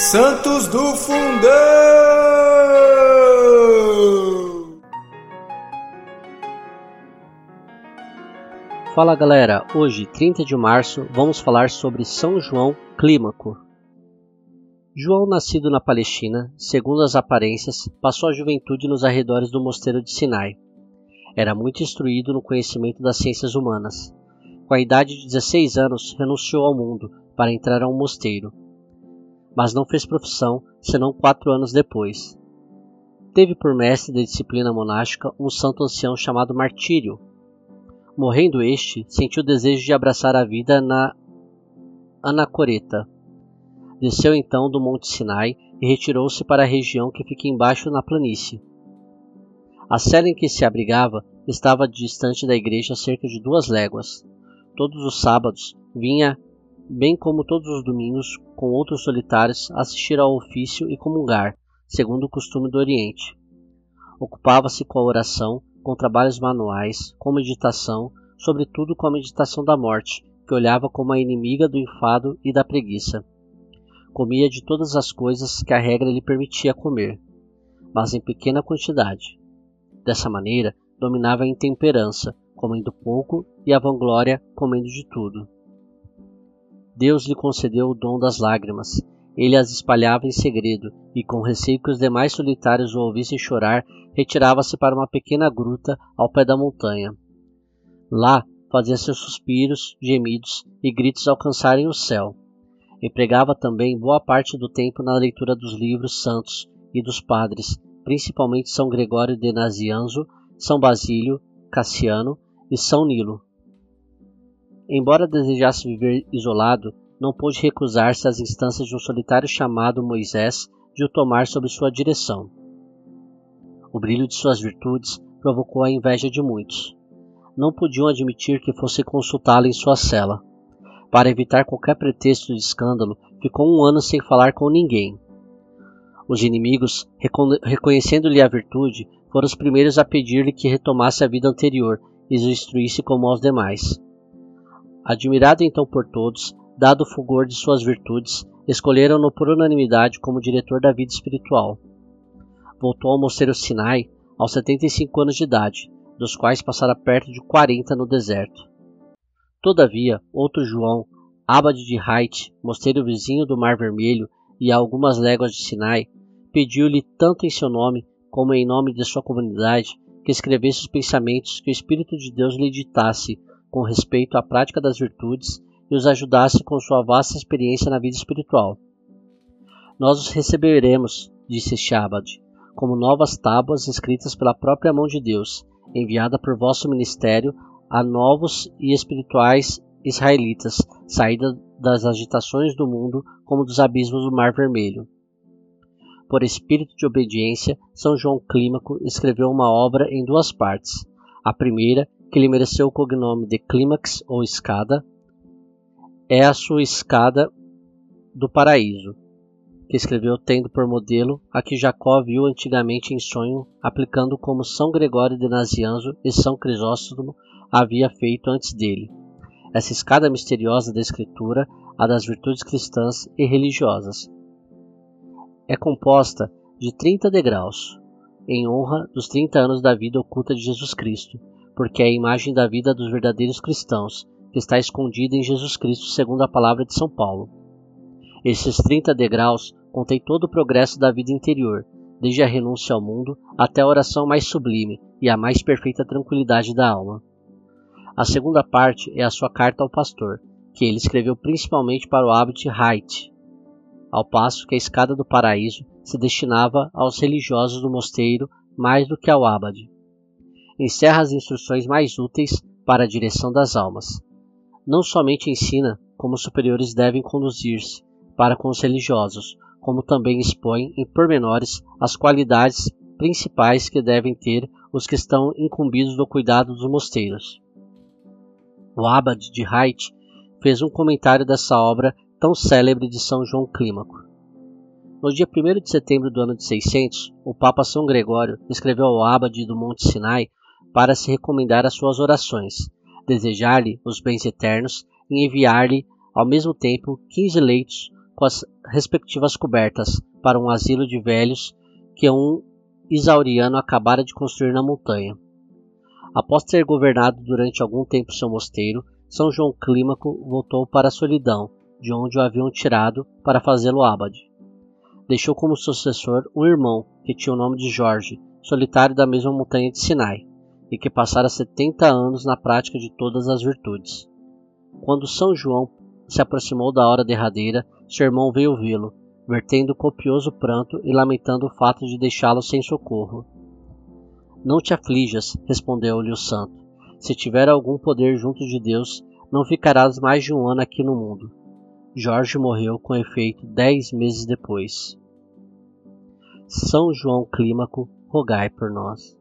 Santos do Fundão! Fala galera, hoje, 30 de março, vamos falar sobre São João Clímaco. João, nascido na Palestina, segundo as aparências, passou a juventude nos arredores do mosteiro de Sinai. Era muito instruído no conhecimento das ciências humanas. Com a idade de 16 anos, renunciou ao mundo para entrar a um mosteiro, mas não fez profissão senão quatro anos depois. Teve por mestre da disciplina monástica um santo ancião chamado Martírio. Morrendo este, sentiu o desejo de abraçar a vida na Anacoreta. Desceu então do Monte Sinai e retirou-se para a região que fica embaixo na planície. A cela em que se abrigava estava distante da igreja cerca de duas léguas. Todos os sábados vinha bem como todos os domingos, com outros solitários, assistir ao ofício e comungar, segundo o costume do Oriente. Ocupava-se com a oração, com trabalhos manuais, com meditação, sobretudo com a meditação da morte, que olhava como a inimiga do enfado e da preguiça. Comia de todas as coisas que a regra lhe permitia comer, mas em pequena quantidade. Dessa maneira, dominava a intemperança, comendo pouco, e a vanglória, comendo de tudo. Deus lhe concedeu o dom das lágrimas. Ele as espalhava em segredo, e com receio que os demais solitários o ouvissem chorar, retirava-se para uma pequena gruta ao pé da montanha. Lá fazia seus suspiros, gemidos e gritos alcançarem o céu. Empregava também boa parte do tempo na leitura dos livros santos e dos padres, principalmente São Gregório de Nazianzo, São Basílio, Cassiano e São Nilo, Embora desejasse viver isolado, não pôde recusar-se às instâncias de um solitário chamado Moisés de o tomar sob sua direção. O brilho de suas virtudes provocou a inveja de muitos. Não podiam admitir que fosse consultá-lo em sua cela. Para evitar qualquer pretexto de escândalo, ficou um ano sem falar com ninguém. Os inimigos, reconhecendo-lhe a virtude, foram os primeiros a pedir-lhe que retomasse a vida anterior e o instruísse como aos demais. Admirado então por todos, dado o fulgor de suas virtudes, escolheram-no por unanimidade como diretor da vida espiritual. Voltou ao mosteiro Sinai aos 75 anos de idade, dos quais passara perto de 40 no deserto. Todavia, outro João, abade de Hait, mosteiro vizinho do Mar Vermelho e a algumas léguas de Sinai, pediu-lhe tanto em seu nome como em nome de sua comunidade que escrevesse os pensamentos que o Espírito de Deus lhe ditasse com respeito à prática das virtudes e os ajudasse com sua vasta experiência na vida espiritual. Nós os receberemos, disse Shabad, como novas tábuas escritas pela própria mão de Deus, enviada por vosso ministério a novos e espirituais israelitas, saída das agitações do mundo como dos abismos do Mar Vermelho. Por espírito de obediência, São João Clímaco escreveu uma obra em duas partes. A primeira, que lhe mereceu o cognome de Clímax ou Escada, é a sua Escada do Paraíso, que escreveu tendo por modelo a que Jacó viu antigamente em sonho, aplicando como São Gregório de Nazianzo e São Crisóstomo havia feito antes dele. Essa escada misteriosa da Escritura, a das virtudes cristãs e religiosas. É composta de 30 degraus, em honra dos 30 anos da vida oculta de Jesus Cristo, porque é a imagem da vida dos verdadeiros cristãos, que está escondida em Jesus Cristo, segundo a palavra de São Paulo. Esses 30 degraus contêm todo o progresso da vida interior, desde a renúncia ao mundo até a oração mais sublime e a mais perfeita tranquilidade da alma. A segunda parte é a sua carta ao pastor, que ele escreveu principalmente para o Abbot Haidt, ao passo que a escada do paraíso se destinava aos religiosos do mosteiro mais do que ao abade encerra as instruções mais úteis para a direção das almas. Não somente ensina como os superiores devem conduzir-se para com os religiosos, como também expõe em pormenores as qualidades principais que devem ter os que estão incumbidos do cuidado dos mosteiros. O Abade de Hait fez um comentário dessa obra tão célebre de São João Clímaco. No dia 1 de setembro do ano de 600, o Papa São Gregório escreveu ao Abade do Monte Sinai para se recomendar as suas orações, desejar-lhe os bens eternos e enviar-lhe, ao mesmo tempo, quinze leitos com as respectivas cobertas para um asilo de velhos que um isauriano acabara de construir na montanha. Após ter governado durante algum tempo seu mosteiro, São João Clímaco voltou para a solidão, de onde o haviam tirado para fazê-lo abade. Deixou como sucessor um irmão que tinha o nome de Jorge, solitário da mesma montanha de Sinai, e que passara setenta anos na prática de todas as virtudes. Quando São João se aproximou da hora derradeira, seu irmão veio vê-lo, vertendo copioso pranto e lamentando o fato de deixá-lo sem socorro. Não te aflijas, respondeu-lhe o santo. Se tiver algum poder junto de Deus, não ficarás mais de um ano aqui no mundo. Jorge morreu com efeito dez meses depois. São João Clímaco, rogai por nós.